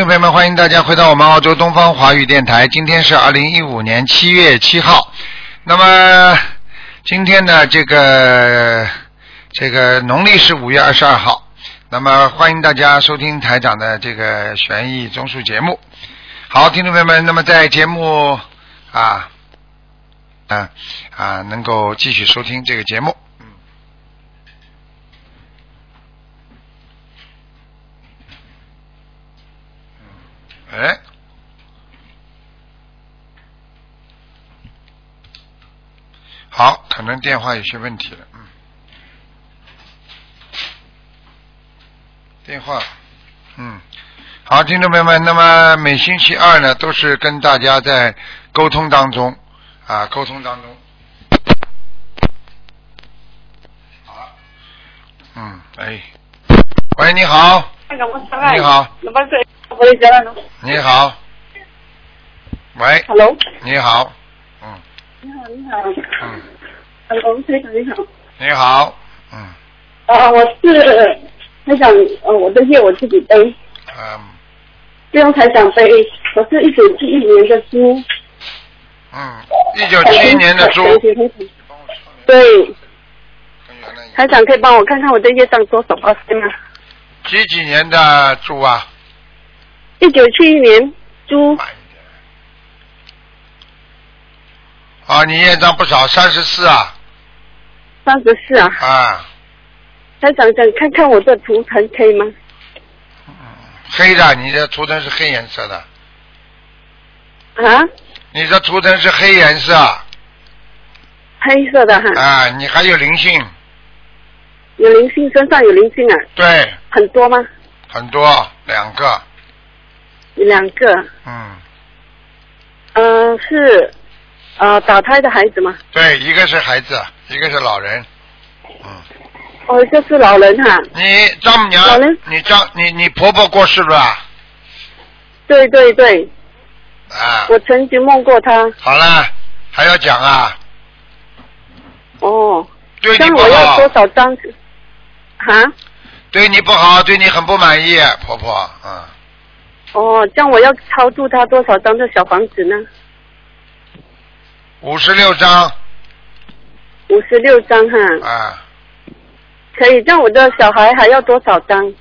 听众朋友们，欢迎大家回到我们澳洲东方华语电台。今天是二零一五年七月七号，那么今天呢，这个这个农历是五月二十二号。那么欢迎大家收听台长的这个悬疑综述节目。好，听众朋友们，那么在节目啊啊啊，能够继续收听这个节目。哎。好，可能电话有些问题了，嗯。电话，嗯，好，听众朋友们，那么每星期二呢，都是跟大家在沟通当中啊，沟通当中。好了，嗯，哎，喂，你好，你好，你好，喂 Hello，你好，嗯，你好，你好，嗯，Hello，台长你好，你好，嗯，啊，我是台长，呃，我的业我自己背，嗯，不用台长背，我是一九七一年的猪，嗯，一九七一年的猪，对，台长可以帮我看看我的业障多少八千吗？几几年的猪啊？一九七一年猪。啊，你业障不少，三十四啊，三十四啊，啊，台长想看看我的图腾可以吗？黑的，你的图腾是黑颜色的，啊，你的图腾是黑颜色，黑色的哈，啊，你还有灵性，有灵性，身上有灵性啊，对，很多吗？很多，两个，有两个，嗯，呃，是呃打胎的孩子吗？对，一个是孩子，一个是老人，嗯，哦，就是老人哈，你丈母娘老人，你丈你你婆婆过世了？对对对，啊，我曾经梦过她。好了，还要讲啊，哦，对你不这样我要好多，少张？哈？对你不好，对你很不满意，婆婆，嗯。哦，这样我要超度他多少张的小房子呢？五十六张五十六张哈，啊，可以。这样我的小孩还要多少张？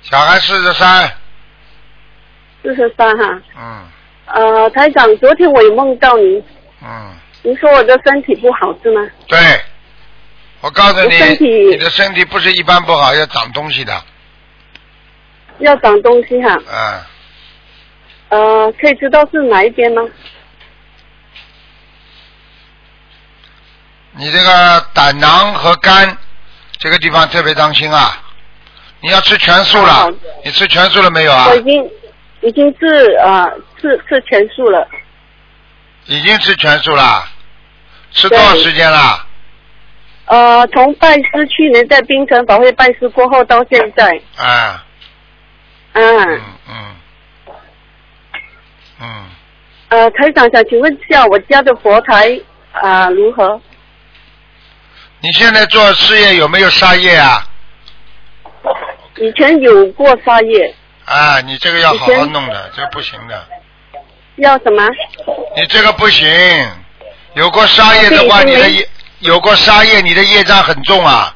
小孩四十三，四十三哈。嗯呃，台长，昨天我有梦到您，嗯，您说我的身体不好是吗？对，我告诉你你的身体不是一般不好，要长东西的，要长东西哈。嗯，呃，可以知道是哪一边吗？你这个胆囊和肝这个地方特别当心啊，你要吃全素了好，你吃全素了没有啊我？已经已经是呃是是全素了。已经吃全素了，吃多少时间了？呃，从拜师去年在冰城法会拜师过后到现在，啊，嗯，嗯嗯嗯，呃，台长想请问一下，我家的佛台啊、如何？你现在做事业有没有杀业啊？以前有过沙业，啊，你这个要好好弄的，这个不行的。要什么？你这个不行，有过杀业的话，你的业有过杀业，你的业障很重啊！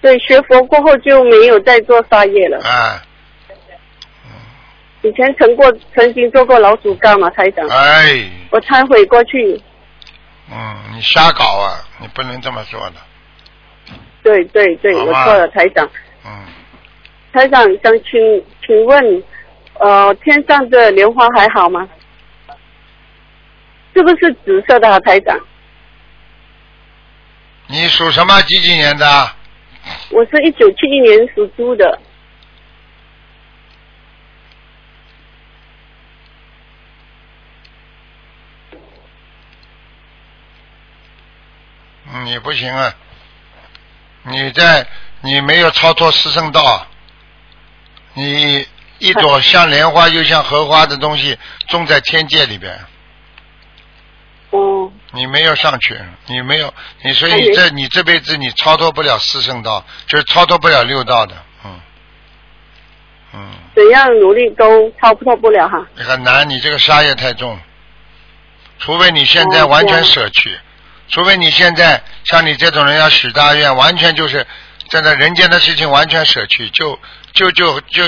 对，学佛过后就没有再做杀业了。啊，以前曾过曾经做过老鼠干嘛，台长，哎，我忏悔过去。嗯，你瞎搞啊！你不能这么做的，对对对，我错了，台长。嗯，台长想请请问，呃，天上的莲花还好吗？是不是紫色的啊，台长？你属什么？几几年的？我是一九七一年属猪的。你，不行啊！你在你没有超脱四圣道，你一朵 像莲花又像荷花的东西种在天界里边，哦，你没有上去，你没有，你所以你这你这辈子你超脱不了四圣道，就是超脱不了六道的，嗯。嗯，怎样努力都超脱不了哈。很难，你这个杀业太重，除非你现在哦完全舍去，除非你现在像你这种人要许大愿，完全就是站在人间的事情完全舍去，就就就就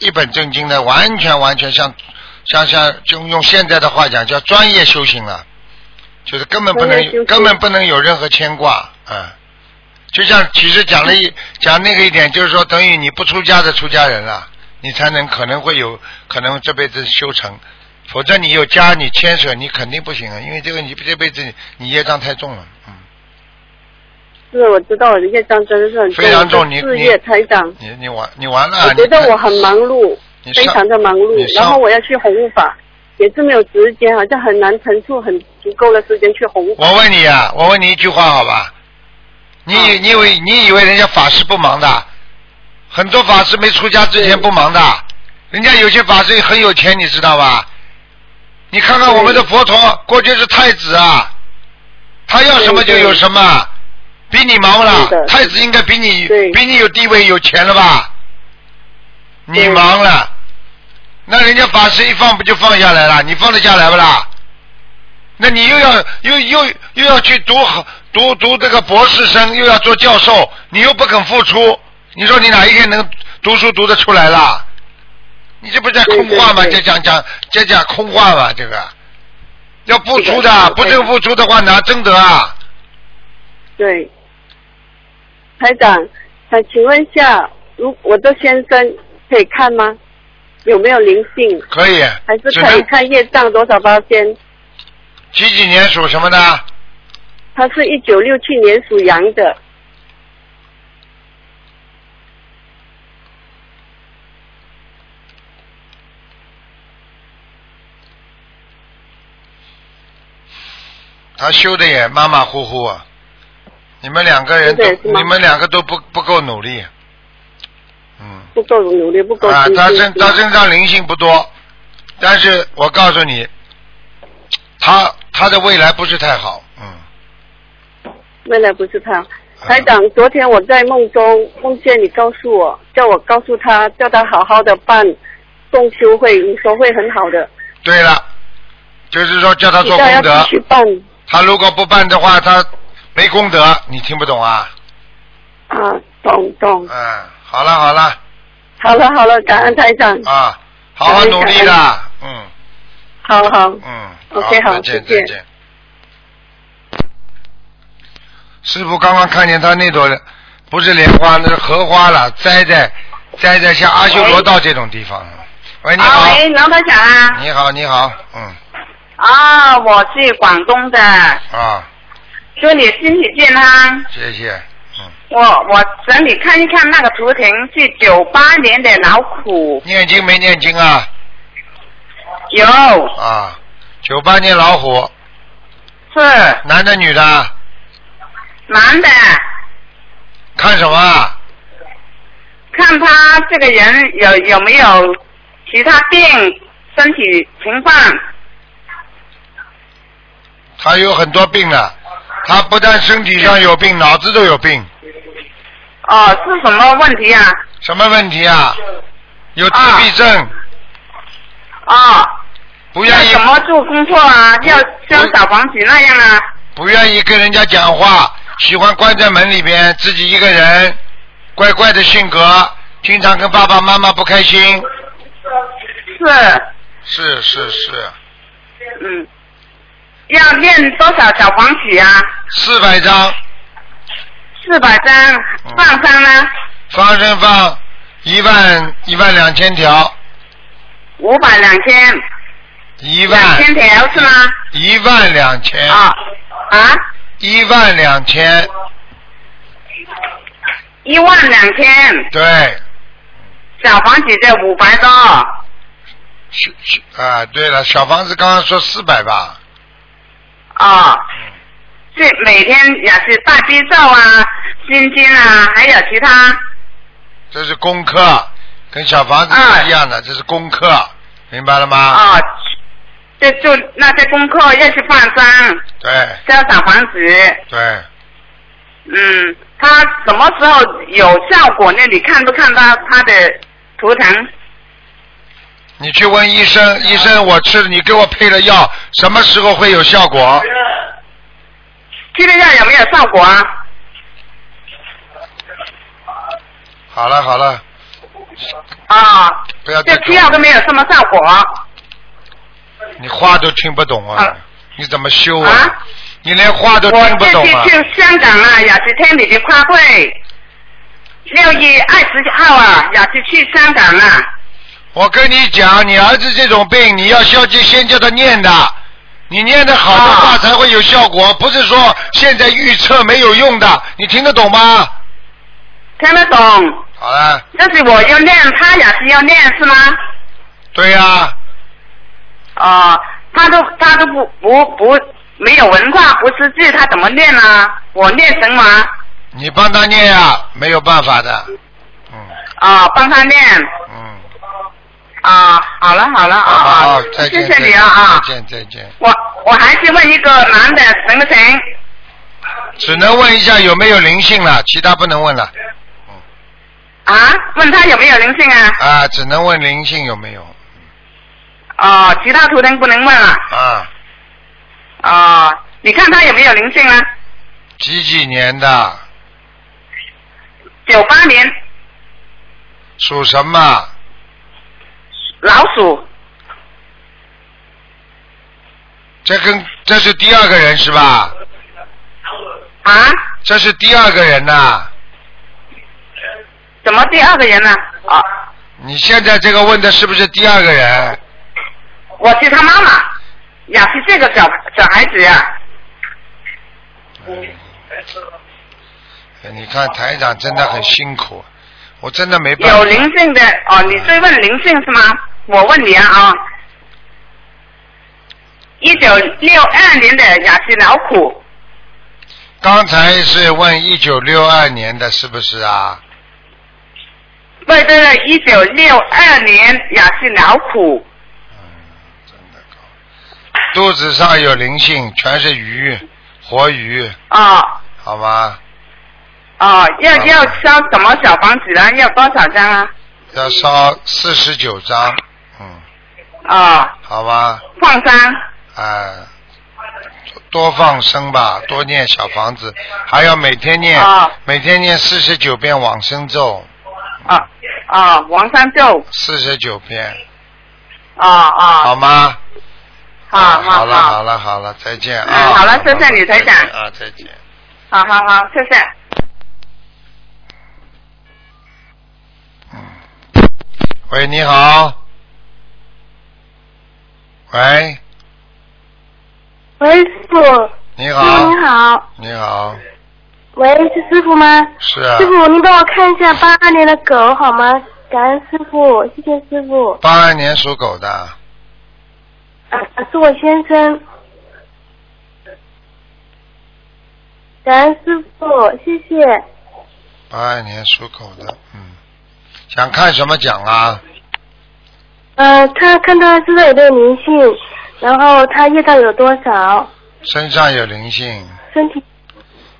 一本正经的，完全完全像像像就用现在的话讲叫专业修行了，就是根本不能根本不能有任何牵挂，嗯。就像其实讲了一 讲那个一点，就是说等于你不出家的出家人了，你才能可能会有可能这辈子修成，否则你有家你牵扯你肯定不行啊，因为这个你这辈子你业障太重了，嗯，是，我知道我的业障真的是很非常重你事业台长，你你完你完了，我觉得我很忙碌，非常的忙碌，然后我要去弘法，也是没有时间，好像很难腾出很足够的时间去弘法。我问你啊，我问你一句话好吧？你以嗯你以为你以为人家法师不忙的？很多法师没出家之前不忙的，人家有些法师很有钱，你知道吧？你看看我们的佛陀，过去是太子啊，他要什么就有什么，比你忙了。太子应该比你比你有地位有钱了吧？你忙了，那人家法师一放不就放下来了？你放得下来不啦？那你又要又又又要去读读读这个博士生，又要做教授，你又不肯付出，你说你哪一天能读书读得出来啦？你这不在空话吗？对对对这讲讲在讲空话嘛？这个要付出的，不这个付出的话哪争得啊？对，台长，想请问一下，如我的先生可以看吗？有没有灵性？可以，还是可以看业障多少八仙？几几年属什么的？他是一九六七年属羊的，他修的也马马虎虎啊。你们两个人都你们两个都不不够努力。嗯。不够努力，不够啊，精他身他身上灵性不多，但是我告诉你，他他的未来不是太好，嗯，未来不是他。台长，昨天我在梦中梦见你告诉我，叫我告诉他，叫他好好的办共修会，你说会很好的。对了，就是说叫他做功德继，续办他如果不办的话，他没功德，你听不懂啊？啊，懂懂。嗯，好了好了。好了好了，感恩台长。啊，好好努力的，嗯。好好，嗯，OK，好再见再见。师傅刚刚看见他那朵不是莲花，那是荷花了，栽在栽在像阿修罗道这种地方。喂，你啊，好，喂，老台长啊，你好，你好，嗯。啊，我是广东的，啊，祝你身体健康。谢谢，嗯，我我整理看一看那个图腾是九八年的老虎，念经没念经啊？有啊，九八年老虎，是男的女的？男的，看什么啊？看他这个人有有没有其他病，身体情况。他有很多病了，他不但身体上有病，脑子都有病。哦，是什么问题啊？什么问题啊？有自闭症，哦，不愿意怎么做工作啊？要像小房子那样啊？不愿意跟人家讲话，喜欢关在门里边，自己一个人，怪怪的性格，经常跟爸爸妈妈不开心。是，是是是，嗯，要念多少小黄曲啊？四百张，四百张，放生呢？放生放一万一万两千条，五百两千，两一万。两千条是吗？一万两千，啊啊，一万两千，一万两千，对，小房子在五百多，是是啊，对了，小房子刚刚说四百吧，啊，嗯，是每天也是大悲咒啊、心经啊，还有其他，这是功课，跟小房子啊是一样的，这是功课，明白了吗？啊，这就做那些功课，要去放生，对要小房子。对，嗯，他什么时候有效果呢？你看不看到他的图腾？你去问医生，医生我吃了，你给我配了药，什么时候会有效果？吃了药有没有效果啊？好了好了，啊，不要再这吃药都没有什么效果。你话都听不懂啊啊！你怎么修啊？啊你连话都我听不懂啊！这次去香港啊，雅琪听你的花会，六月二十号啊，雅琪去香港啊。我跟你讲，你儿子这种病，你要消就先叫他念的，你念的好的话啊才会有效果，不是说现在预测没有用的，你听得懂吗？听得懂？好了，这是我要念，他也是要念是吗？对呀、哦，他都他都不不不没有文化，不识字，他怎么念啊？我念什么？你帮他念呀、没有办法的，嗯啊、帮他念。嗯，啊、好了好了啊啊谢谢你啊啊！再见再见。我我还是问一个男的行不行？只能问一下有没有灵性了，其他不能问了。啊？问他有没有灵性啊？啊，只能问灵性有没有。哦，其他图腾不能问了。啊，哦，你看他有没有灵性啊？几几年的，九八年属什么？老鼠。这跟这是第二个人是吧？啊？这是第二个人呐、怎么第二个人呢？啊，你现在这个问的是不是第二个人？我是他妈妈，雅琪这个小小孩子呀、哎你看台长真的很辛苦，我真的没办法。有灵性的哦，你追问灵性是吗？我问你啊啊，一九六二年的雅西老虎，刚才是问一九六二年的，是不是啊？对对对，一九六二年雅西老虎，嗯，真的高。肚子上有灵性，全是鱼，活鱼，哦好吗？哦，要要烧什么小房子啊？要多少张啊？要烧四十九张，嗯，哦，好吧，放生啊、多放生吧，多念小房子，还要每天念，哦每天念四十九遍往生咒，啊啊，往生咒四十九遍，啊啊，好吗？好啊好了好了好了，再见啊！嗯好了谢谢你台长啊，再见。好好好，谢谢。喂，你好。喂，喂，师傅。你好，你好。你好，喂，是师傅吗？是啊师，傅，您帮我看一下八二年的狗好吗？感恩师傅，谢谢师傅。八二年属狗的，啊，是我先生。感恩师傅，谢谢。八二年属狗的，嗯，想看什么奖啊？呃，他看他身上有没有灵性，然后他业障有多少，身上有灵性，身体。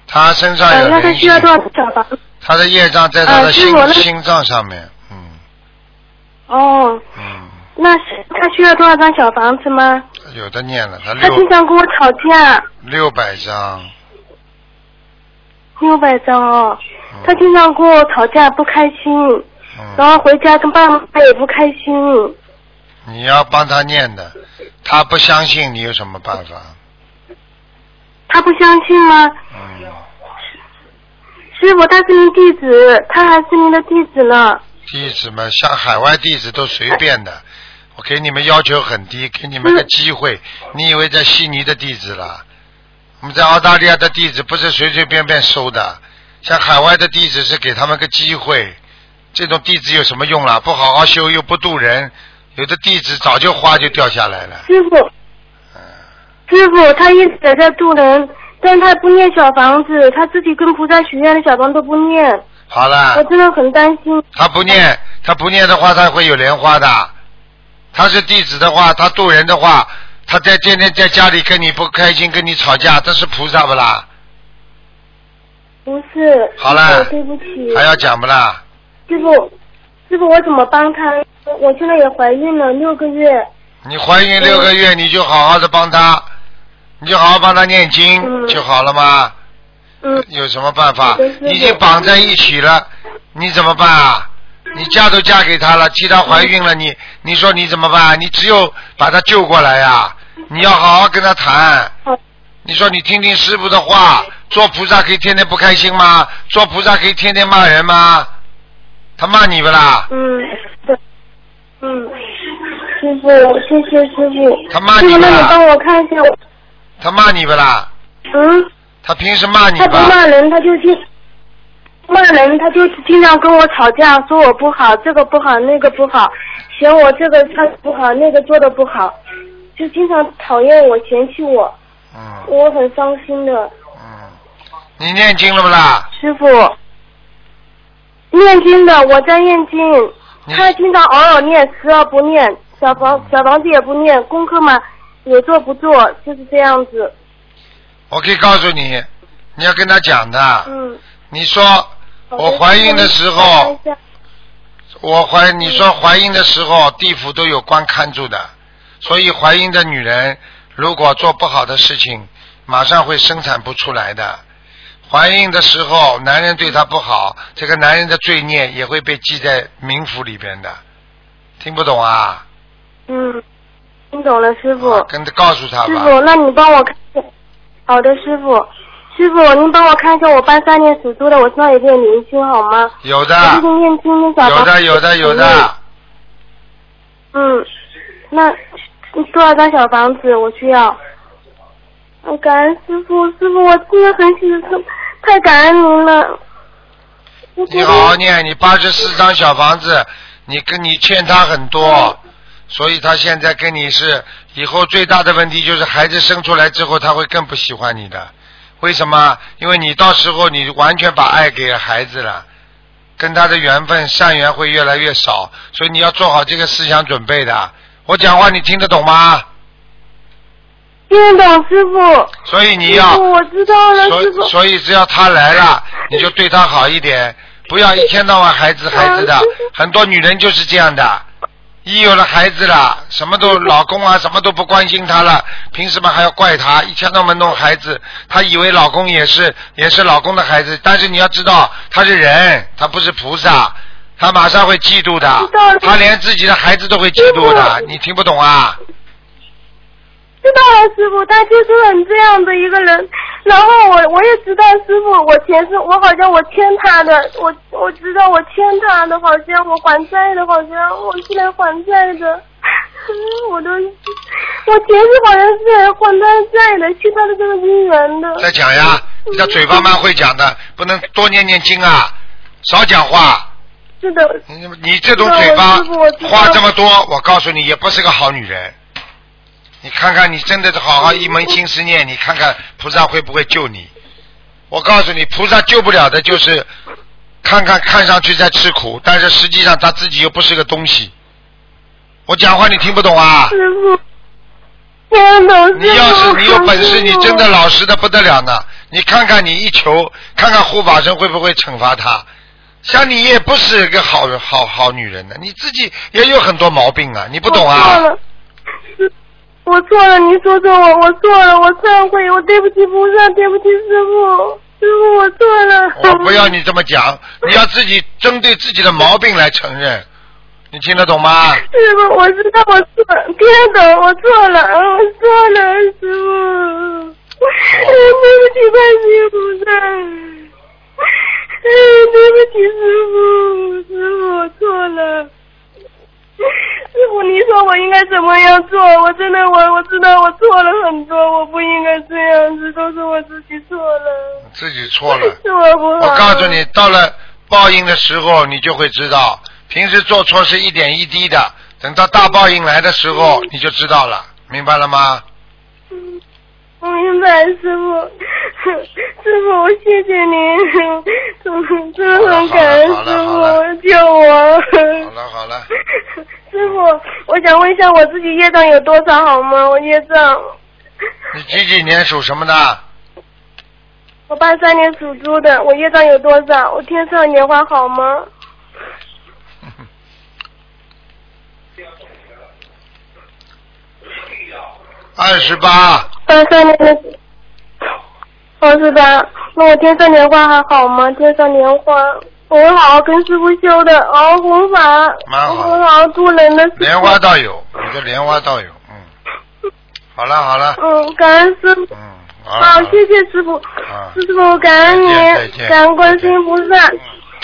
他身上呃，有灵那他需要多，少小房？子？他的业障在他的心、心脏上面，嗯。哦，嗯，那是他需要多少张小房子吗？有的念了，他他经常跟我吵架，六百张，六百张哦。嗯。他经常跟我吵架，不开心，然嗯，后回家跟爸妈也不开心。你要帮他念的，他不相信，你有什么办法？他不相信吗？嗯，师傅，他是您弟子，他还是您的弟子呢。弟子们像海外弟子都随便的，我给你们要求很低，给你们个机会。你以为在悉尼的弟子了？我们在澳大利亚的弟子不是随随便便收的，像海外的弟子是给他们个机会。这种弟子有什么用啦？不好好修又不渡人，有的弟子早就花就掉下来了。师傅，嗯，师傅，他一直在渡人，但他不念小房子，他自己跟菩萨许愿的小房都不念，好了我，真的很担心。他不念，他不念的话，他会有莲花的。他是弟子的话，他渡人的话，他在天天在家里跟你不开心，跟你吵架，这是菩萨不啦？不是。好了对不起。还要讲不啦？师傅，师傅，我怎么帮他？我现在也怀孕了六个月。你怀孕六个月，你就好好的帮他，你就好好帮他念经嗯就好了吗？嗯，有什么办法已经绑在一起了，你怎么办啊？你嫁都嫁给他了，替他怀孕了，你你说你怎么办？你只有把他救过来呀、你要好好跟他谈。你说你听听师傅的话，做菩萨可以天天不开心吗？做菩萨可以天天骂人吗？他骂你不啦？嗯，对，嗯，师傅，谢谢师傅。他骂师傅，那你帮我看一下我，他骂你不啦？嗯，他平时骂你他不？骂人，他就经骂人，他就经常跟我吵架，说我不好，这个不好，那个不好，嫌我这个他不好，那个做的不好，就经常讨厌我，嫌弃我，嗯我很伤心的。嗯，你念经了不啦？师傅，念经的，我在念经，你他经常偶尔念，时而不念，小房小房子也不念，功课嘛也做不做，就是这样子。我可以告诉你，你要跟他讲的。嗯。你说我怀孕的时候我怀你说怀孕的时候，地府都有官看住的，所以怀孕的女人如果做不好的事情，马上会生产不出来的。怀孕的时候，男人对她不好，这个男人的罪孽也会被记在冥府里边的。听不懂啊？嗯，听懂了，师傅。啊跟他告诉他吧。师傅，那你帮我看一下。好的，师傅。师傅，您帮我看一下我八三年属猪的，我身上有点灵性好吗？有的，最近念经念小有的，有的，有的。嗯，那多少张小房子我需要？嗯，感恩师傅，师傅，我真的很喜欢，太感恩您了。你好好念，你八十四张小房子，你跟你欠他很多，所以他现在跟你是以后最大的问题就是孩子生出来之后他会更不喜欢你的，为什么？因为你到时候你完全把爱给了孩子了，跟他的缘分善缘会越来越少，所以你要做好这个思想准备的。我讲话你听得懂吗？听得懂师傅。所以你要，我知道了，所师傅。以所以只要他来了，你就对他好一点，不要一天到晚孩子孩子的啊。很多女人就是这样的，一有了孩子了，什么都 老公啊，什么都不关心她了，凭什么还要怪她？一天到晚弄孩子，她以为老公也是也是老公的孩子，但是你要知道，他是人，他不是菩萨。他马上会嫉妒的他连自己的孩子都会嫉妒的，你听不懂啊？知道了，师傅，他就是很这样的一个人。然后我我也知道，师傅，我前世我好像我欠他的，我我知道我欠他的，好像我还债的，好像我是来还债的。我都，我前世好像是来还他债的，欠他的这个姻缘的。再讲呀，你的嘴巴蛮会讲的，不能多念念经啊，少讲话。是的，你你这种嘴巴话这么多，我告诉你，也不是个好女人。你看看，你真的是好好一门心思念，你看看菩萨会不会救你？我告诉你，菩萨救不了的，就是看看看上去在吃苦，但是实际上他自己又不是个东西。我讲话你听不懂啊？师傅，听懂。你要是你有本事，你真的老实的不得了呢。你看看你一求，看看护法神会不会惩罚他？像你也不是个好好好女人呢，你自己也有很多毛病啊，你不懂啊？师我错了，你说说我，我错了，我忏悔，我对不起菩萨，对不起师傅，师傅我错了。我不要你这么讲，你要自己针对自己的毛病来承认，你听得懂吗？师傅，我知道我错了，听得懂，我错了，我错了，师傅，对不起观世音菩萨，哎，对不起师傅，师傅我错了。师傅，你说我应该怎么样做？我真的，我我知道我错了很多，我不应该这样子，都是我自己错了，自己错了。是我不好。我告诉你，到了报应的时候，你就会知道，平时做错是一点一滴的，等到大报应来的时候，你就知道了，明白了吗？嗯我明白，师傅，师傅，我谢谢您，真真的很感恩师傅救我。好了好了，师傅，我想想问一下我自己业障有多少好吗？我业障，你几几年属什么的？我八三年属猪的，我业障有多少？我天上的莲花好吗？二十八，八三年的，哦是的。那我天上莲花还好吗？天上莲花，我会好好跟师傅修的，好好弘法，蛮好好好度人的。莲花倒有，你的莲花倒有，嗯。好了好了，嗯，感恩师傅。嗯，好。好，谢谢师傅。啊师傅，感恩您感恩观世音菩萨。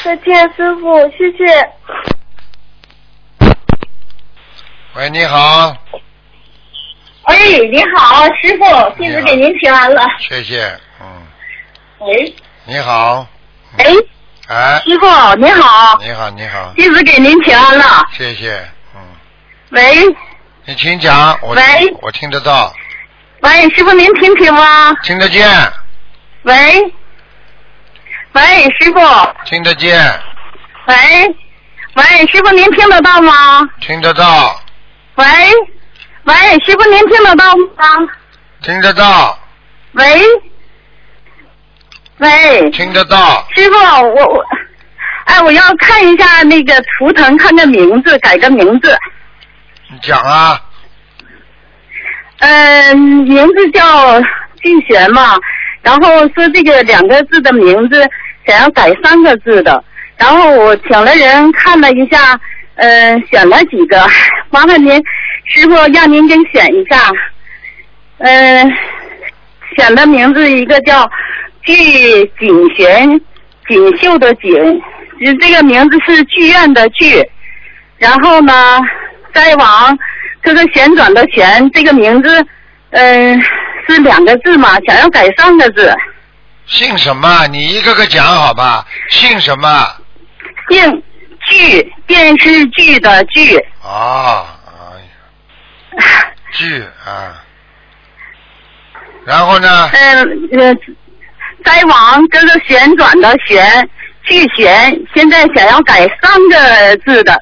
再见，师傅，谢谢。喂，你好，哎，你好，师傅，弟子给您请安了。谢谢，嗯，喂，你好，哎，哎，师傅你好，你好你好，弟子给您请安了。谢谢，嗯，喂。你请讲，我喂。我听得到，喂，师傅您听听吗？听得见，喂，喂，师傅，听得见，喂，喂，师傅您听得到吗？听得到，喂，喂，师傅您听得到吗？听得到，喂，喂，听得到，师傅，我我，哎，我要看一下那个图腾，看个名字，改个名字。你讲啊，嗯，名字叫静璇嘛，然后说这个两个字的名字想要改三个字的，然后我请了人看了一下，呃，选了几个，麻烦您师傅让您给选一下，嗯、选的名字一个叫具锦璇，锦绣的锦，这个名字是剧院的剧，然后呢，再往这个旋转的旋，这个名字，嗯、是两个字嘛，想要改三个字，姓什么？你一个个讲好吧，姓什么？姓剧，电视剧的剧，啊，剧啊，然后呢？嗯呃，灾王这个旋转的旋，巨旋，现在想要改三个字的，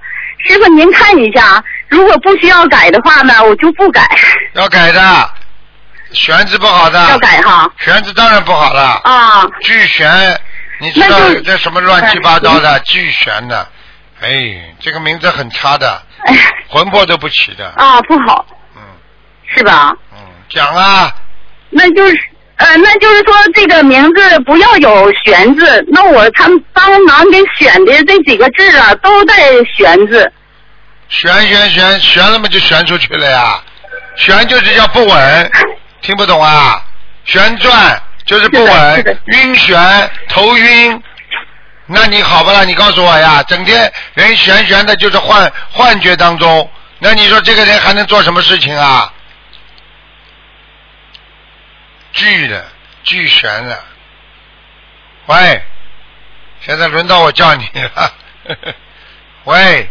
师傅您看一下，如果不需要改的话呢，我就不改，要改的，旋字不好的。要改哈。旋字当然不好了。啊，巨旋，你知道这什么乱七八糟的巨旋的？哎，这个名字很差的，哎 魂魄都不齐的。啊不好，嗯是吧？嗯，讲啊，那就是呃，那就是说这个名字不要有玄字，那我他们帮忙给选的这几个字啊，都带玄字。旋旋旋旋了嘛就旋出去了呀，旋就是叫不稳，听不懂啊？旋转就是不稳，晕眩头晕。那你好不啦？你告诉我呀，整天人悬悬的，就是幻幻觉当中。那你说这个人还能做什么事情啊？巨的，巨悬的。喂，现在轮到我叫你了。喂，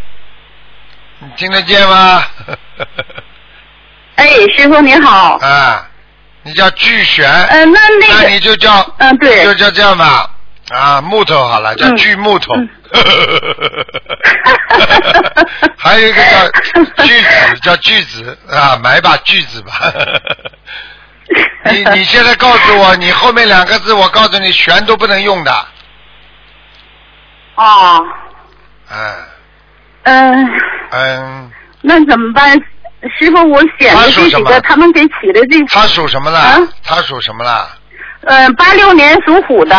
你听得见吗？哎，师傅您好。啊，你叫巨悬。嗯、那那那个，你就叫，嗯对就叫这样吧，啊，木头好了，叫嗯锯木头。嗯。还有一个叫 锯子，叫锯子啊，买把锯子吧。你你现在告诉我，你后面两个字，我告诉你，全都不能用的，哦，嗯嗯、嗯，那怎么办？师傅，我选的这几个，他们给起的这，他属什么了？啊？他属什么了？嗯，八六年属虎的，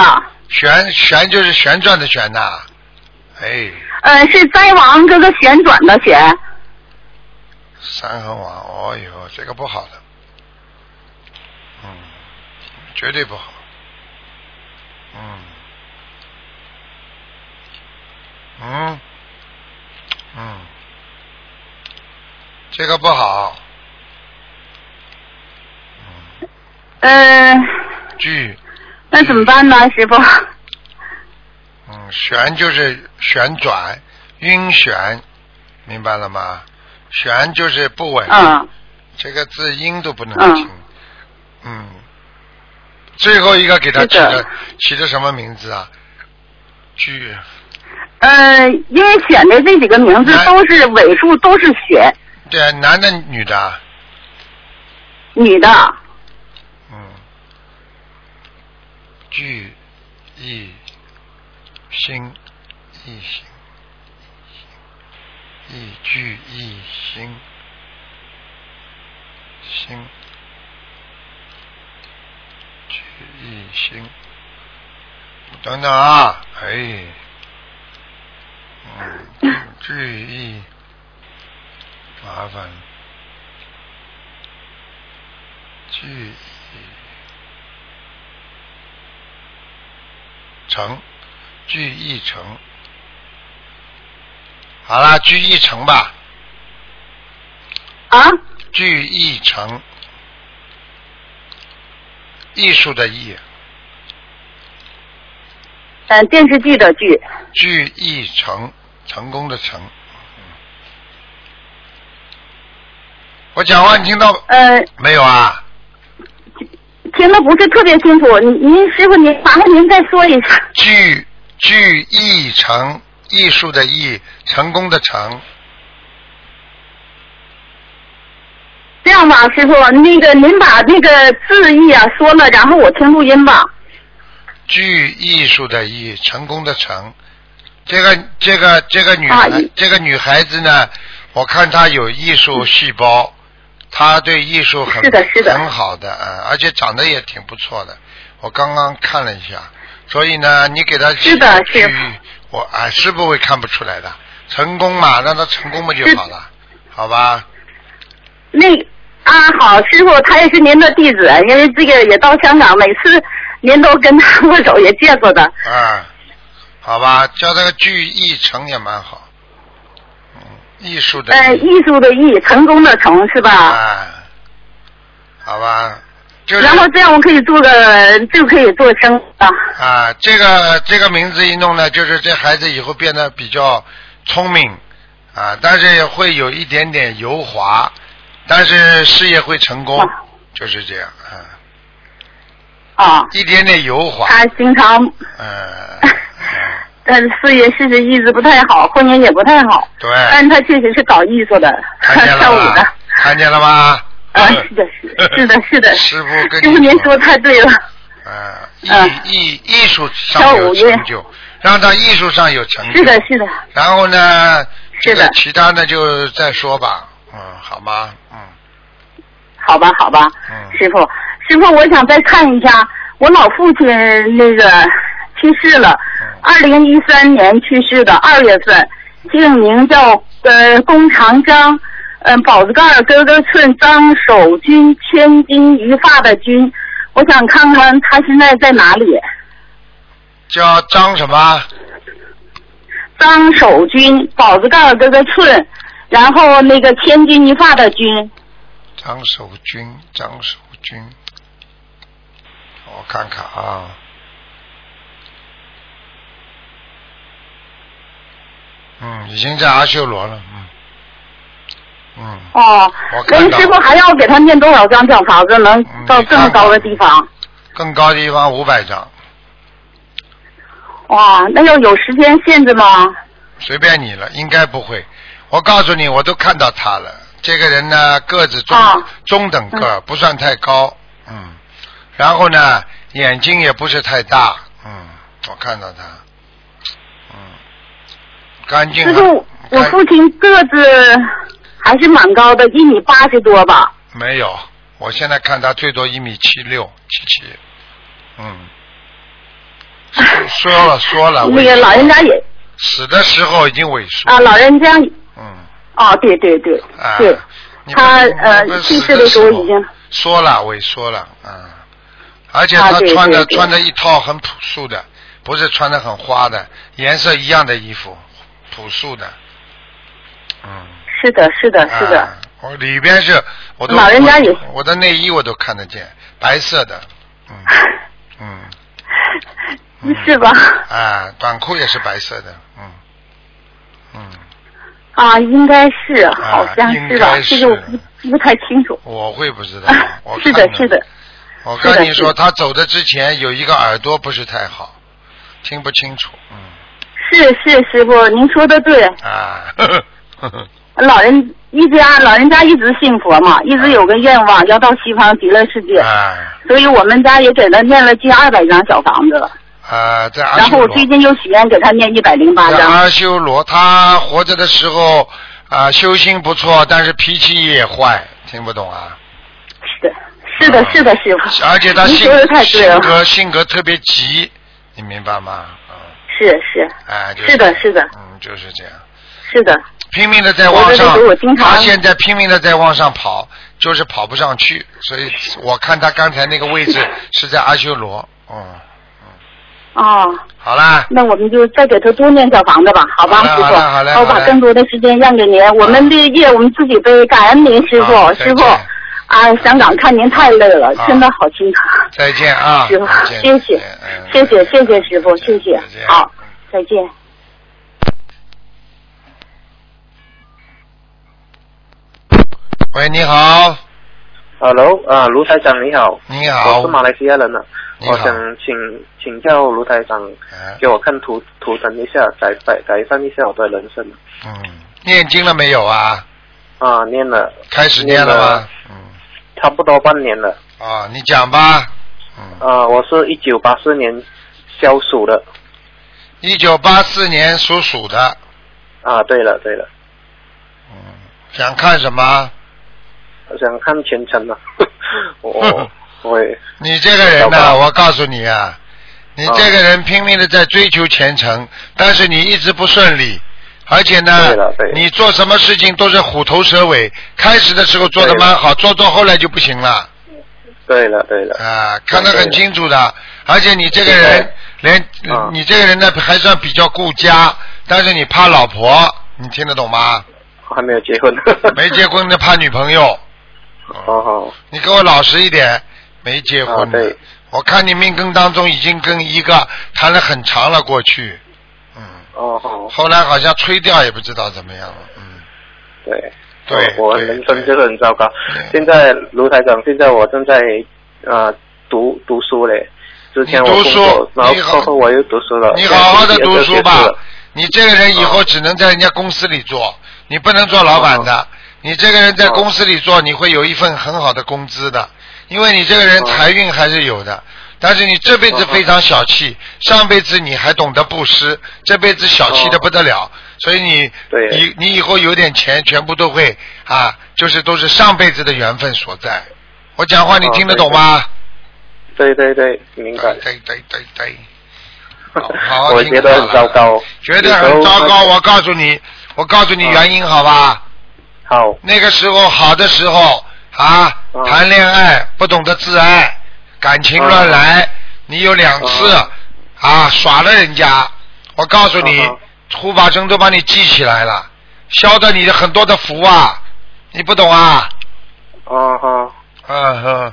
旋旋就是旋转的旋呐，哎，呃，是灾王这个旋转的旋。三横王，哦哟，这个不好的，嗯，绝对不好，嗯，嗯，嗯，这个不好，呃，巨，那怎么办呢，师傅？嗯，旋就是旋转，晕旋，明白了吗？旋就是不稳，嗯，这个字音都不能嗯听。嗯，最后一个给他起的起的什么名字啊？巨呃，因为选的这几个名字都是尾数，都是旋。对，男的女的啊？女的，嗯，聚一心，一心，异聚异心，心聚异心。等等啊，哎，嗯，聚一麻烦。聚义成，聚义成。好啦，聚义成吧。啊？聚义成，艺术的艺。嗯，电视剧的剧。聚义成，成功的成。我讲话你听到？呃。没有啊？听的不是特别清楚，您您师傅您麻烦您再说一下。聚聚义成，艺术的艺，成功的成。这样吧，师傅，那个您把那个字义啊说了，然后我听录音吧。聚艺术的艺，成功的成。这个这个这个女孩、啊这个女孩子呢，我看她有艺术细胞，她对艺术很是的是的很好的嗯、而且长得也挺不错的。我刚刚看了一下，所以呢，你给他是的去是我啊是不会看不出来的，成功嘛，让他成功不就好了，好吧？那啊，好，师傅，他也是您的弟子，因为这个也到香港，每次您都跟他握手，也见过的。啊，好吧，叫这个聚义成也蛮好，嗯，艺术的哎，艺。艺术的艺，成功的成是吧？啊，好吧，就是。然后这样我可以做个，就可以做生啊。啊，这个这个名字一弄呢，就是这孩子以后变得比较聪明啊，但是也会有一点点油滑，但是事业会成功，啊。就是这样啊，啊，一点点油滑，他经常，嗯，但 是事业确实一直不太好，婚姻也不太好。对，但他确实是搞艺术的，看 跳舞的。？看见了吗？啊，是的，是的，是的。师傅跟师傅，您说太对了。啊，艺嗯艺艺术上有跳舞乐成就，让他艺术上有成就是的，是的，然后呢，是的其他的就再说吧，嗯，好吗？嗯好吧，好吧，嗯师傅，师傅，我想再看一下，我老父亲那个去世了，嗯二零一三年去世的二月份，姓名叫呃龚长章，嗯、宝字盖儿哥哥寸张守军，千金一发的军，我想看看他现在在哪里。叫张什么？张守军，宝字盖儿哥哥寸，然后那个千钧一发的军，张守军，张守军，我看看啊。嗯，已经在阿修罗了，嗯，嗯，哦我，师傅还要给他念多少张小房子，能嗯到这么高的地方？更高的地方五百张，哇，那要有时间限制吗？随便你了，应该不会。我告诉你，我都看到他了。这个人呢，个子中、啊中等个，不算太高，嗯。然后呢，眼睛也不是太大，嗯，我看到他，嗯，干净就是，我父亲个子还是蛮高的，一米八十多吧。没有，我现在看他最多一米七六七七，嗯。说说了说了，那个老人家也死的时候已经萎缩，啊，老人家嗯。哦，对对对，啊，对，他呃不去世的时候已经说了，萎缩了，嗯，而且他穿的穿的一套很朴素的，不是穿的很花的，颜色一样的衣服，朴素的，嗯，是的，是的，是的。啊我里边是，我都老人家也我我的内衣我都看得见，白色的，嗯 嗯，嗯 是吧？啊，短裤也是白色的，嗯嗯，啊，应该是，好像是吧？这个我不不太清楚。我会不知道，我是的，是的。我跟你说，他走的之前有一个耳朵不是太好，听不清楚，嗯是是，师傅，您说的对。啊，呵呵呵呵老人一家老人家一直信佛嘛，一直有个愿望要到西方极乐世界，啊所以我们家也给他念了近二百张小房子了。啊，在阿然后我最近又许愿给他念一百零八张。阿修罗，他活着的时候啊，修心不错，但是脾气也坏，听不懂啊。是的，是的，是的，师傅。而且他性您说的太对了。性格性格特别急，你明白吗？嗯，是是哎，就是的，是的，嗯，就是这样，是的。拼命的在往上他现在拼命的在往上跑，就是跑不上去，所以我看他刚才那个位置 是在阿修罗，嗯，哦，好啦，那我们就再给他多念小房子吧，好吧，师傅。好嘞我把更多的时间让给您，我们的业我们自己背，感恩您师傅师傅见。啊，香港看您太累了，真的好心疼。再见啊，师傅谢谢谢谢，谢谢师傅，谢谢。好，再见。喂，你好，Hello，啊，卢台长你好，你好。我是，马来西亚人呢，我想请请教卢台长哎给我看图图腾一下，改改改善一下我的人生。嗯，念经了没有啊？啊，念了。开始念了吗？嗯，差不多半年了。啊，你讲吧，嗯，啊，我是一九八四年消暑的。一九八四年属鼠的，啊，对了对了，嗯，想看什么？我想看前程 呢。我我也 你这个人呢、我告诉你啊，你这个人拼命的在追求前程，但是你一直不顺利，而且呢你做什么事情都是虎头蛇尾。开始的时候做的蛮好，做做后来就不行了对了对了，啊，看得很清楚的。而且你这个人连啊你这个人呢还算比较顾家，但是你怕老婆，你听得懂吗？我还没有结婚。没结婚的怕女朋友，哦好，你给我老实一点，没结婚的。我看你命根当中已经跟一个谈了很长了过去，好，后来好像吹掉也不知道怎么样了，嗯，对。对我人生就是很糟糕。现在卢台长，现在我正在呃读读书嘞。之前我读书然后后我又读书了。你好好的读书吧。你这个人以后只能在人家公司里做，你不能做老板的。你这个人在公司里做，你会有一份很好的工资的，因为你这个人哦财运还是有的。但是你这辈子非常小气，上辈子你还懂得布施，这辈子小气的不得了，所以你你你以后有点钱，全部都会啊，就是都是上辈子的缘分所在。我讲话你听得懂吗？对对对，明白对。对对对对。好我觉得很糟糕。觉得很糟糕。我告诉你，我告诉你原因好吧？好，那个时候好的时候啊，嗯谈恋爱不懂得自爱，感情乱来，你有两次啊耍了人家。我告诉你嗯，护法神都把你记起来了，消掉你的很多的福啊，你不懂啊？哦好，嗯哼，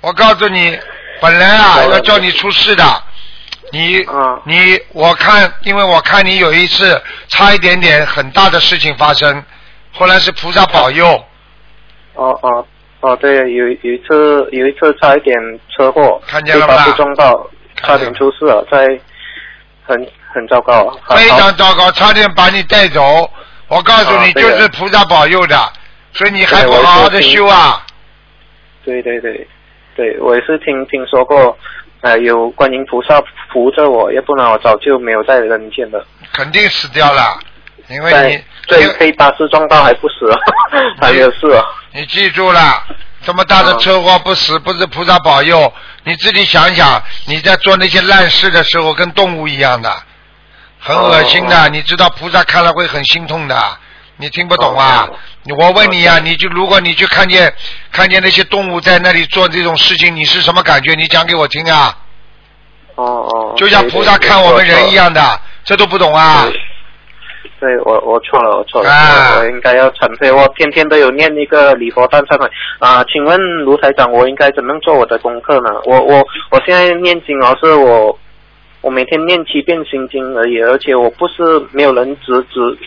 我告诉你，本来啊要叫你出事的，你、嗯。你我看，因为我看你有一次差一点点很大的事情发生，后来是菩萨保佑，哦哦哦，对，有有一次有一次差一点车祸，看见了吧被撞到，差点出事了，在很很糟糕非常糟糕，差点把你带走。我告诉你，啊就是菩萨保佑的，所以你还不好好的修啊？对对对，对我也是听听说过，呃，有观音菩萨扶着我，要不然我早就没有在人间了。肯定死掉了，因为你对你被巴士撞到还不死啊，还没有事啊。你记住了，这么大的嗯车祸不死，不是菩萨保佑。你自己想想，你在做那些烂事的时候，跟动物一样的，很恶心的。哦你知道菩萨看了会很心痛的，你听不懂啊哦？我问你呀、哦你就如果你去看见看见那些动物在那里做这种事情，你是什么感觉？你讲给我听啊！哦哦。就像菩萨看我们人一。样的，这都不懂啊对？我我错了，我错了，啊我我应该要忏悔。我天天都有念一个礼佛大忏悔啊，请问卢台长，我应该怎么做我的功课呢？我我我现在念经哦，是我我每天念七遍心经而已，而且我不是没有人指指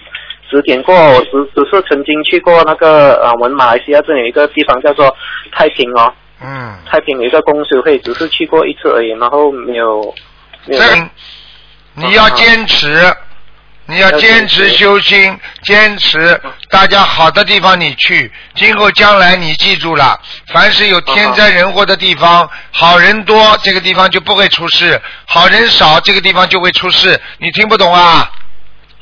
指点过，我只只是曾经去过那个啊，我们马来西亚这里有一个地方叫做太平哦，嗯，太平有一个公修会，只是去过一次而已，然后没有没有这你要坚持。你要要坚持坚持修心，坚持大家好的地方你去，今后将来你记住了，凡是有天灾人祸的地方，好人多，这个地方就不会出事；好人少，这个地方就会出事。你听不懂啊？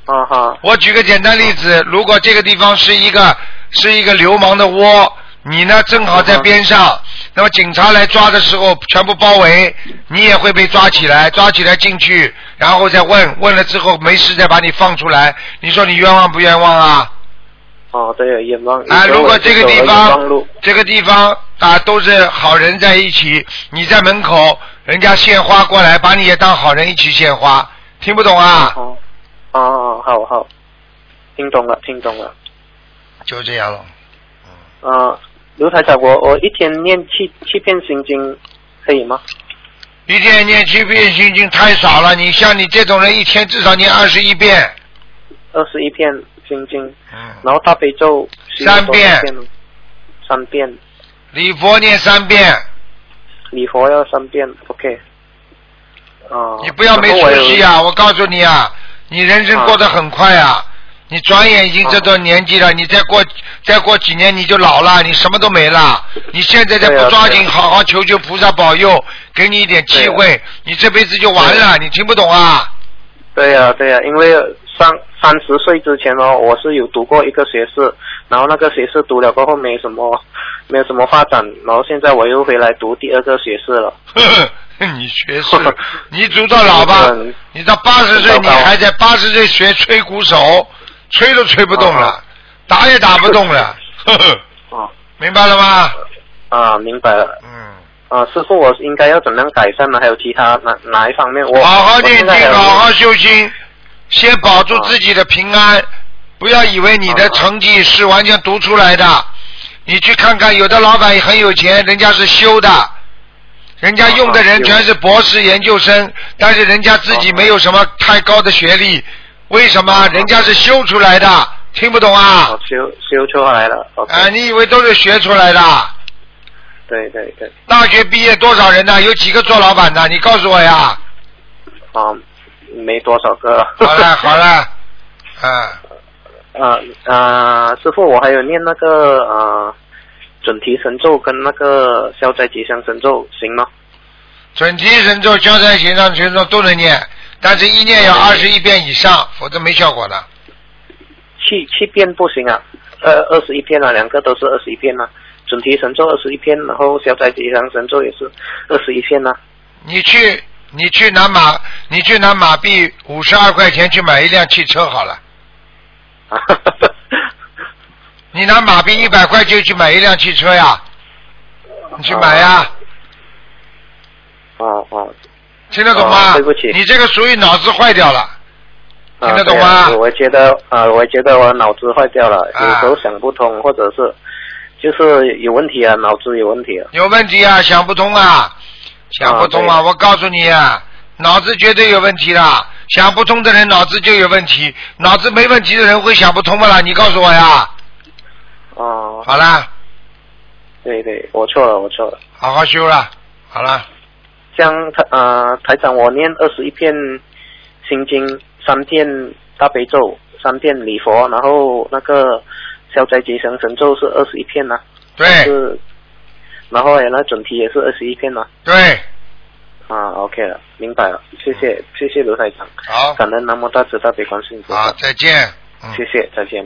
啊哈，我举个简单例子，如果这个地方是一个是一个流氓的窝，你呢正好在边上，那么警察来抓的时候全部包围，你也会被抓起来，抓起来进去，然后再问，问了之后没事再把你放出来，你说你冤枉不冤枉啊？哦对，冤枉。啊，如果这个地方，这个地方啊都是好人在一起，你在门口，人家献花过来，把你也当好人一起献花，听不懂啊？哦，哦，好好，听懂了，听懂了。就这样了。呃，刘台长，我我一天念七七篇心经，可以吗？一天念七遍心经太少了，你像你这种人，一天至少念二十一遍。二十一遍心经，嗯，然后大悲咒三遍三遍，礼佛念三遍，礼佛要三遍，OK。啊、你不要没出息啊！我告诉你啊，你人生过得很快啊，你转眼已经这段年纪了，你再过再过几年你就老了，你什么都没了。你现在再不抓紧好好求求菩萨保佑，给你一点机会，你这辈子就完了。你听不懂啊？对呀、对呀、因为三三十岁之前哦，我是有读过一个学士，然后那个学士读了过后没什么没有什么发展，然后现在我又回来读第二个学士了。呵呵，你学士，你读到老吧 嗯？你到八十岁，你还在八十岁学吹鼓手，吹都吹不动了啊，打也打不动了，呵 呵，哦明白了吗？啊，明白了。嗯，啊，师傅，我应该要怎么样改善呢？还有其他哪哪一方面？我好好念经，好好修心，先保住自己的平安，不要以为你的成绩是完全读出来的。你去看看，有的老板很有钱，人家是修的，人家用的人全是博士研究生，但是人家自己没有什么太高的学历，为什么？人家是修出来的，听不懂啊哦？修修出来了。OK，、啊，你以为都是学出来的？对对对，大学毕业多少人呢？有几个做老板的？你告诉我呀！啊，没多少个。好了 好了，啊。啊啊，师傅，我还有念那个呃准提神咒跟那个消灾吉祥神咒，行吗？准提神咒、消灾吉祥神咒都能念，但是一念要二十一遍以上，否则没效果的。七七遍不行啊，呃，二十一遍啊，两个都是二十一遍啊。准提神咒二十一篇，然后消灾吉祥神咒也是二十一篇啊。你去，你去拿马，你去拿马币五十二块钱去买一辆汽车好了。你拿马币一百块就去买一辆汽车呀，你去买呀，哦哦，听得懂吗？哦对不起你这个属于脑子坏掉了，啊听得懂吗？我觉得啊，我觉得我脑子坏掉了，啊有时候想不通，或者是就是有问题啊，脑子有问题啊。有问题啊，想不通啊，想不通啊！啊我告诉你啊，脑子绝对有问题的，想不通的人脑子就有问题，脑子没问题的人会想不通的啦？你告诉我呀！哦，好啦，对对，我错了，我错了。好好修了，好了，这样台呃台长，我念二十一片心经，三遍大悲咒，三遍礼佛，然后那个消灾吉祥神咒是二十一片呐、对是，然后那准提也是二十一片呐、对，啊。OK 了，明白了，谢谢谢谢卢台长，好，感恩南无大慈大悲观世音菩好，萨，再见。嗯，谢谢，再见。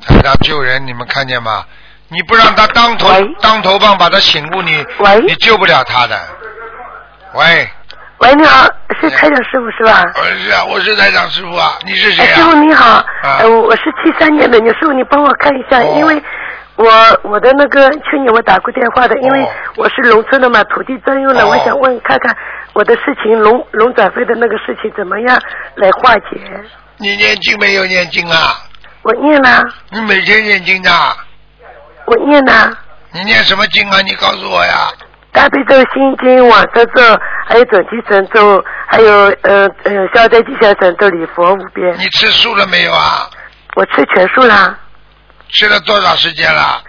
台长救人，你们看见吗？你不让他当头当头棒把他醒悟，你喂你救不了他的。喂，喂，你好，是台长师傅是吧？我是啊，我是台长师傅啊，你是谁哎，师傅啊？你好，啊呃，我是七三年的，你师傅你帮我看一下，哦因为我我的那个去年我打过电话的，因为哦我是农村的嘛，土地征用的，哦我想问看看我的事情，农农转非的那个事情怎么样来化解？你念经没有念经啊？我念了，你每天念经的？我念了。你念什么经啊？你告诉我呀。大悲咒、心经、往生咒，还有准提神咒，还有呃呃消灾吉祥神咒、礼佛五遍。你吃素了没有啊？我吃全素啦，吃了多少时间了？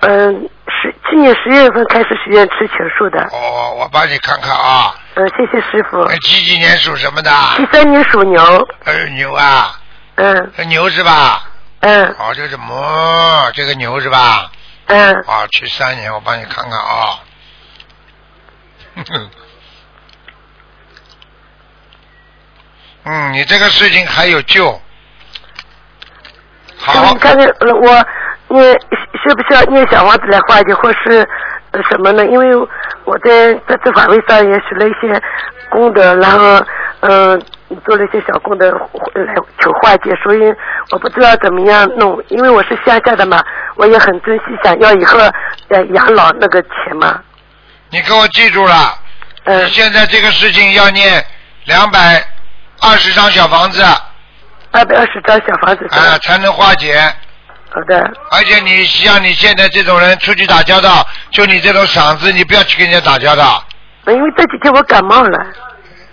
嗯、十去年十月份开始许愿吃全素的。哦，我帮你看看啊。嗯，谢谢师傅。呃几几年属什么的？七三年属牛。呃，牛啊，嗯呃牛是吧？嗯哦，这是么？这个牛是吧？嗯，啊，去三年，我帮你看看啊。嗯，你这个事情还有救。好你，看看呃我念需不需要念小王子来化解，或是呃什么呢？因为我在在这法会上也许了一些功德，然后嗯、呃做了一些小功德来求化解，所以我不知道怎么样弄。因为我是乡下的嘛，我也很珍惜，想要以后呃养老那个钱嘛。你给我记住了，嗯你现在这个事情要念两百二十张小房子啊、二百二十张小房子是吧？才能化解。好的，而且你像你现在这种人出去打交道，就你这种嗓子，你不要去跟人家打交道。因为这几天我感冒了。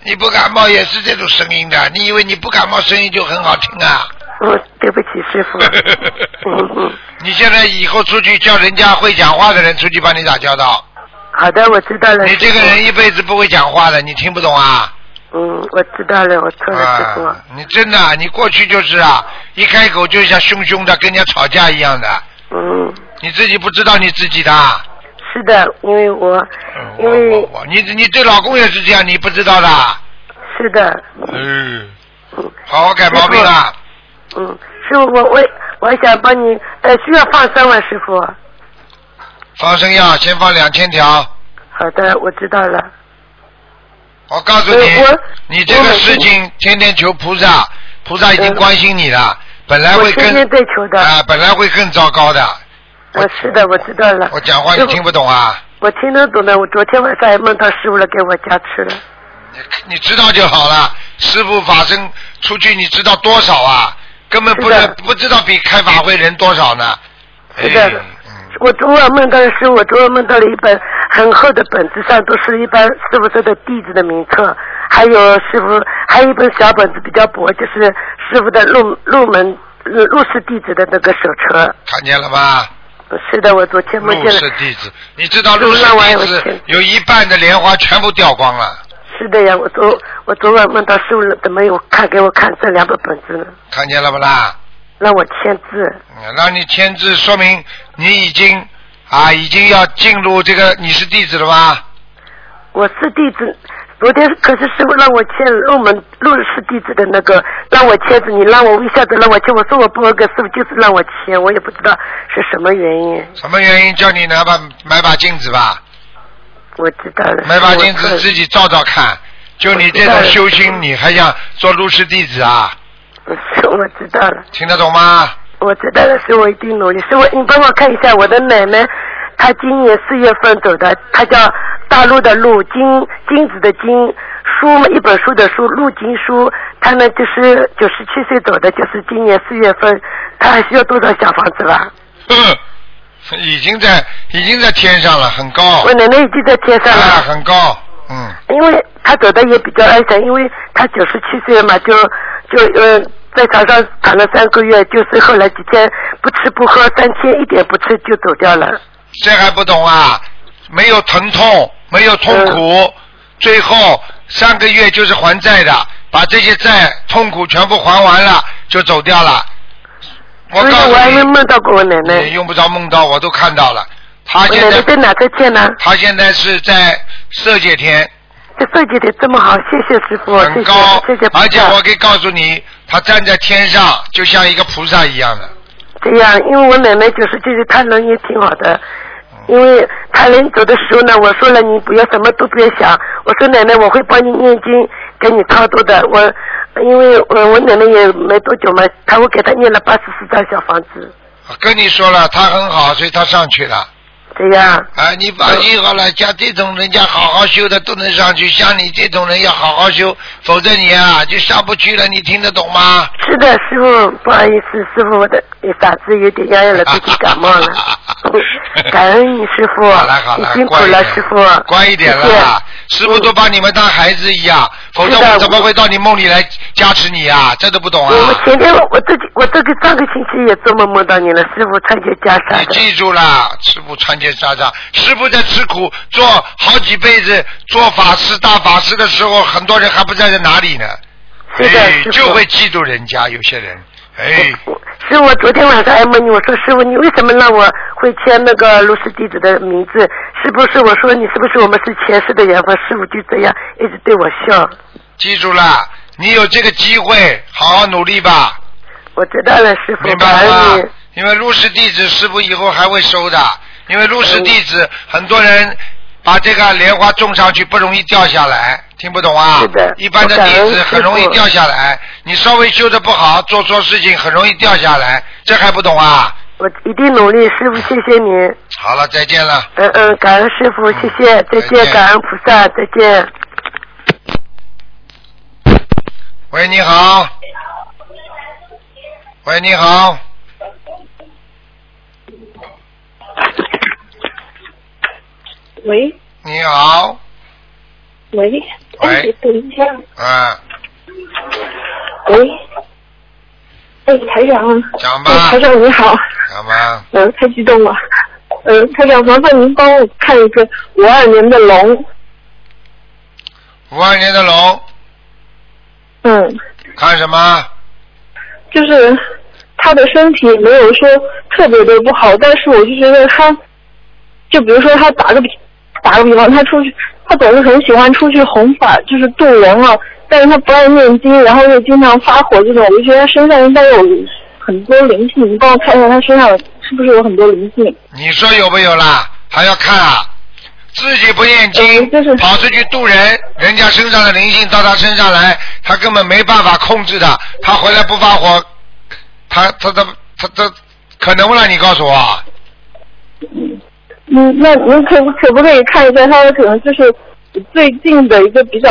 你不感冒也是这种声音的，你以为你不感冒声音就很好听啊？嗯，对不起师傅。嗯嗯，你现在以后出去叫人家会讲话的人出去帮你打交道，好的，我知道了。你这个人一辈子不会讲话的，你听不懂啊？嗯，我知道了，我错了，师傅。啊，你真的，你过去就是啊，一开口就像凶凶的跟人家吵架一样的，嗯，你自己不知道你自己的。是的，因为我，嗯因为我我你你对老公也是这样，你不知道的。是的，嗯，嗯好好改毛病啊！嗯，师傅，我我我想帮你，呃，需要放生吗，师傅？放生药先放两千条，好的，我知道了。我告诉你呃，你这个事情天天求菩萨，菩萨已经嗯关心你了，本来会更我天天在求的。啊，本来会更糟糕的。呃，是的，我知道了。我讲话你听不懂啊？我听得懂的，我昨天晚上还梦到师傅了，给我加持了。你你知道就好了。师傅法身出去，你知道多少啊？根本不是不知道比开法会人多少呢。是的我昨晚梦到的是，我昨晚梦到了一本很厚的本子，上都是一般师傅说的弟子的名册，还有师傅还有一本小本子比较薄，就是师傅的入入门入入室弟子的那个手册。看见了吧？是的，我昨天梦见了。室弟子，你知道入室弟子有一半的莲花全部掉光了，是的呀，我昨我昨晚梦到师傅怎么有看给我看这两本本子呢？看见了不啦？让我签字。嗯让你签字，说明你已经啊，已经要进入这个，你是弟子了吧？我是弟子，昨天可是师傅让我签入门入室弟子的那个，让我签字，你让我一下子让我签，我说我不合格，师傅就是让我签，我也不知道是什么原因。什么原因叫你拿把买把镜子吧？我知道了。买把镜子自己照照看。就你这种修心，你还想做入室弟子啊？是，我知道了，听得懂吗？我知道了，师傅一定努力。师傅，你帮我看一下我的奶奶，她今年四月份走的，她叫大陆的陆金金子的金书一本书的书陆金书，她呢就是九十七岁走的，就是今年四月份，她还需要多少小房子吧？嗯，已经在已经在天上了，很高我，奶奶已经在天上了啊，了，很高，嗯，因为她走的也比较安详，因为她九十七岁嘛，就就呃在床上躺了三个月，就是后来几天不吃不喝，三天一点不吃就走掉了。这还不懂啊？没有疼痛，没有痛苦，最后三个月就是还债的，把这些债痛苦全部还完了，就走掉了。我所以告我还没诉梦到过我奶你，奶你。用不着梦到，我都看到了。他现在奶奶在哪个县呢？他现在是在色界天，这色界天这么好，谢谢师傅，很高，谢谢菩而且我可以告诉你，他站在天上，就像一个菩萨一样的。这样，因为我奶奶就是就是，她人也挺好的。因为她临走的时候呢，我说了你不要什么都不要想，我说奶奶我会帮你念经，给你超度的。我因为我我奶奶也没多久嘛，她我给她念了八十四张小房子，跟你说了，他很好，所以他上去了。对呀啊，你放心好了，像这种人家好好修的都能上去，像你这种人要好好修，否则你啊就上不去了。你听得懂吗？是的，师傅不好意思，师傅我的嗓子有点哑哑了，最近感冒了。感恩你师傅，好了好了，辛苦了师傅，乖一点了。师傅都把你们当孩子一样，否则我怎么会到你梦里来加持你啊？这都不懂啊我啊！前天我自己我这个上个星期也做梦梦到你了，师傅穿件袈裟的。你记住了，师傅穿件袈裟，师傅在吃苦，做好几辈子做法师大法师的时候，很多人还不知道在哪里呢。哎。就会嫉妒人家，有些人，哎，师傅，我昨天晚上还问你，我说师傅，你为什么让我会签那个卢氏弟子的名字？是不是我说你是不是我们是前世的缘分？师傅就这样一直对我笑。记住了，你有这个机会，好好努力吧，我知道了，师傅，明白了吗。？因为入室弟子，师傅以后还会收的，因为入室弟子很多人把这个莲花种上去不容易掉下来，听不懂啊？是的一般的弟子我感恩师父很容易掉下来，你稍微修的不好，做错事情很容易掉下来，这还不懂啊？我一定努力，师傅，谢谢您。好了，再见了。嗯嗯，感恩师傅，谢谢，再再见见，感恩菩萨，再见。喂，你好。喂，你好。喂你好，喂，哎喂，等一下，啊，喂，哎，台长，讲吧。哎，台长你好，讲吧，嗯、太激动了，嗯、台长，麻烦您帮我看一个五二年的龙，五二年的龙，嗯，看什么？就是他的身体没有说特别的不好，但是我就觉得他，就比如说他打个比打个比方，他出去，他总是很喜欢出去弘法，就是渡人啊，但是他不爱念经，然后又经常发火这种，我就觉得他身上应该有很多灵性，你帮我看一下他身上是不是有很多灵性？你说有没有啦？还要看啊？自己不念经，就是跑出去渡人，人家身上的灵性到他身上来，他根本没办法控制的。他回来不发火，他他他他他可能不让你告诉我？嗯，那您可可不可以看一下他可能就是最近的一个比较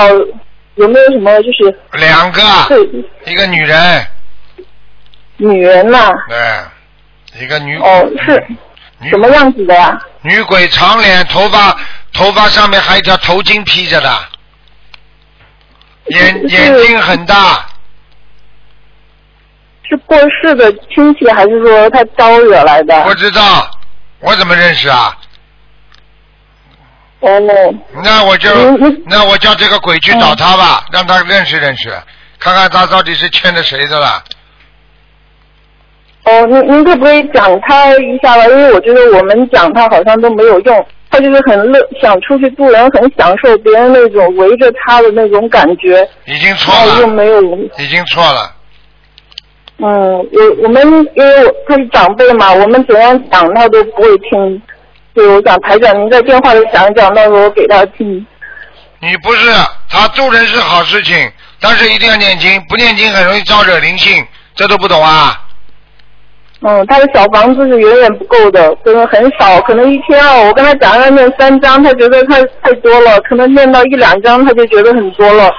有没有什么就是两个，对。一个女人，女人呐、对，一个女哦，是什么样子的呀？女鬼，长脸，头发头发上面还有一条头巾披着的，眼眼睛很大，是过世的亲戚，还是说他招惹来的？不知道我怎么认识啊？哦，那我就那我叫这个鬼去找他吧，让他认识认识，看看他到底是欠着谁的了。哦，您您可不可以讲他一下吧？因为我觉得我们讲他好像都没有用，他就是很乐，想出去渡人，很享受别人那种围着他的那种感觉，已经错了又了，没有，已经错了。嗯，我我们因为我他是长辈嘛，我们怎样讲他都不会听，所以我想台长您在电话里讲一讲，到时候我给他听。你不是他助人是好事情，但是一定要念经，不念经很容易招惹灵性，这都不懂啊？嗯，他的小房子是远远不够的，真的很少，可能一天啊，我跟他讲要念三张，他觉得他太多了，可能念到一两张他就觉得很多了。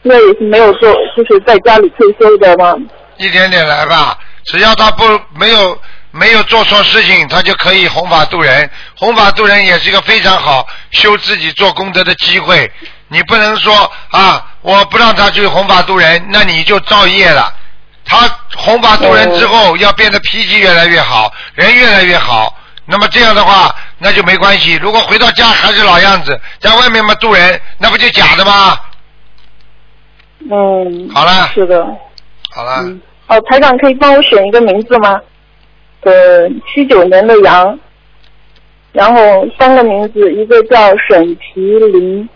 那也是没有做，就是在家里退休的嘛。一点点来吧，只要他不没有没有做错事情，他就可以弘法度人。弘法度人也是一个非常好修自己做功德的机会。你不能说啊，我不让他去弘法度人，那你就造业了。他弘法度人之后，要变得脾气越来越好，人越来越好。那么这样的话，那就没关系。如果回到家还是老样子，在外面嘛度人，那不就假的吗？嗯，好了，是的。好了，嗯，哦，台长可以帮我选一个名字吗？呃，七九年的羊，然后三个名字，一个叫沈麒麟，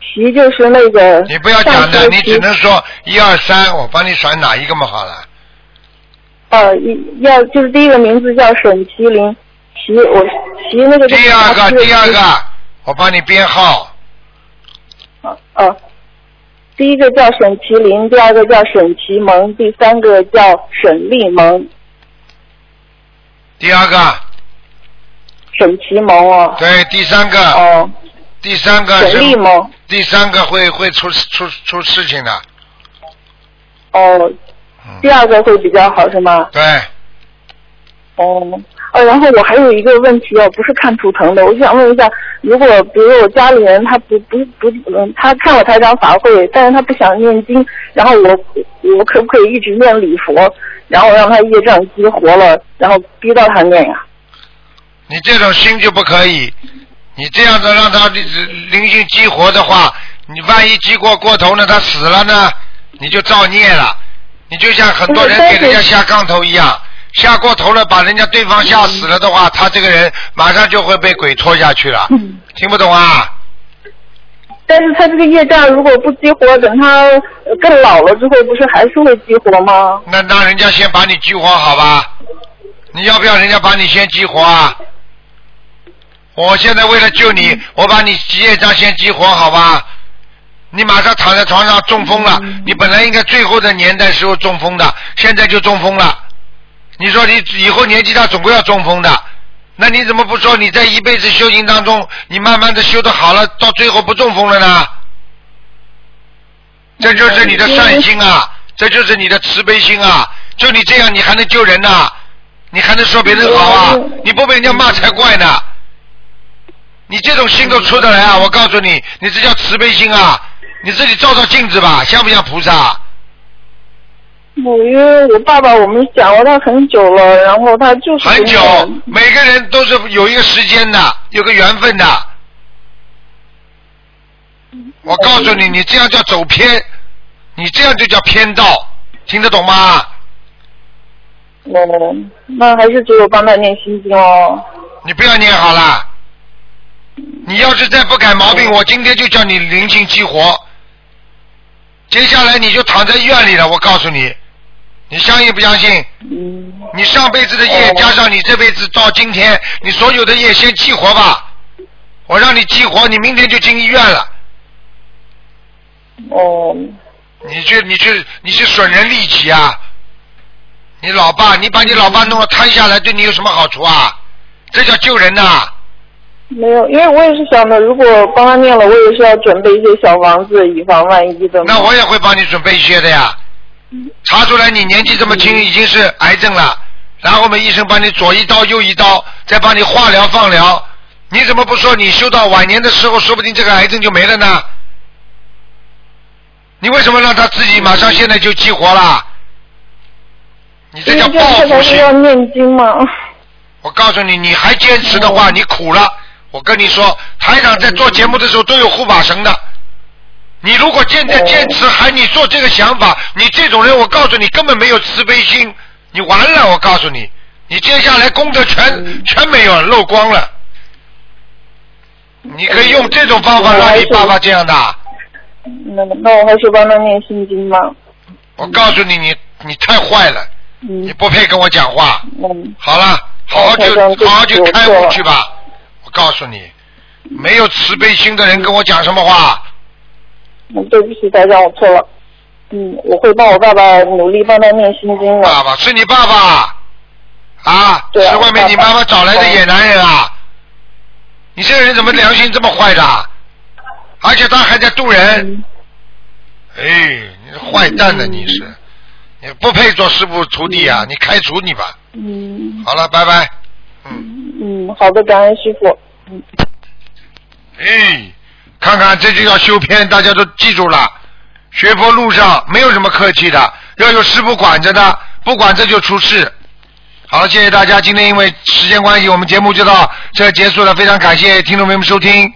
麒就是那个你不要讲的，你只能说一二三，我帮你选哪一个嘛好了。呃，一要就是第一个名字叫沈麒麟，麒我麒那个第二个，第二个，我帮你编号。哦、啊，第一个叫沈麒麟，第二个叫沈其萌，第三个叫沈立蒙，第二个，沈其谋哦，对，第三个，哦，第三个沈立谋，第三个会会出出出事情的，哦，嗯。第二个会比较好是吗？对，哦，呃，然后我还有一个问题哦，不是看图腾的，我就想问一下，如果比如我家里人他不不不，嗯，他看了台长法会，但是他不想念经，然后我我可不可以一直念礼佛，然后让他业障激活了，然后逼到他念呀？你这种心就不可以，你这样子让他灵性激活的话，你万一激过过头呢，他死了呢，你就造孽了。你就像很多人给人家下杠头一样，下过头了，把人家对方吓死了的话，他这个人马上就会被鬼拖下去了。听不懂啊？但是他这个业障如果不激活，等他呃更老了之后，不是还是会激活吗？那那人家先把你激活好吧？你要不要人家把你先激活啊？我现在为了救你，我把你业障先激活好吧？你马上躺在床上中风了，你本来应该最后的年代时候中风的，现在就中风了。你说你以后年纪大总归要中风的，那你怎么不说你在一辈子修行当中，你慢慢的修的好了，到最后不中风了呢？这就是你的善心啊，这就是你的慈悲心啊！就你这样，你还能救人呐？你还能说别人好啊？你不被人家骂才怪呢！你这种心都出得来啊！我告诉你，你这叫慈悲心啊！你自己照照镜子吧，像不像菩萨？我因为我爸爸我们讲了他很久了，然后他就是很久，每个人都是有一个时间的，有个缘分的。我告诉你，你这样叫走偏，你这样就叫偏道，听得懂吗？哦，那还是只有帮他念心经哦。你不要念好了，你要是再不改毛病，我今天就叫你灵性激活。接下来你就躺在医院里了，我告诉你，你相信不相信？嗯。你上辈子的业加上你这辈子到今天，你所有的业先激活吧。我让你激活，你明天就进医院了。哦。你去，你去，你去损人利己啊！你老爸，你把你老爸弄了瘫下来，对你有什么好处啊？这叫救人呐！没有，因为我也是想的，如果帮他念了，我也是要准备一些小房子，以防万一的。那我也会帮你准备一些的呀。查出来你年纪这么轻，已经是癌症了，然后我们医生帮你左一刀右一刀，再帮你化疗放疗。你怎么不说你修到晚年的时候，说不定这个癌症就没了呢？你为什么让他自己马上现在就激活了？你这叫报复心。要念经吗？我告诉你，你还坚持的话，你苦了。我跟你说，台长在做节目的时候都有护法神的。你如果现在坚持还你做这个想法，你这种人，我告诉你根本没有慈悲心，你完了！我告诉你，你接下来功德全全没有，漏光了。你可以用这种方法让你爸爸这样的。那那我还是帮他念心经吧。我告诉你，你你太坏了，你不配跟我讲话。嗯。好了，好好去好好去开悟去吧。我告诉你，没有慈悲心的人跟我讲什么话？嗯，对不起，台长，我错了。嗯，我会帮我爸爸努力帮他念心经的。爸爸是你爸爸啊？对啊。是外面你妈妈找来的野男人啊？你这个人怎么良心这么坏的？而且他还在渡人。哎，你是坏蛋呢！你是，你不配做师傅徒弟啊！你开除你吧。嗯。好了，拜拜。嗯。嗯，好的，感恩师傅。嗯。哎，看看这就叫修片，大家都记住了。学佛路上没有什么客气的，要有师傅管着的，不管这就出事。好，谢谢大家。今天因为时间关系，我们节目就到这结束了。非常感谢听众朋友们收听。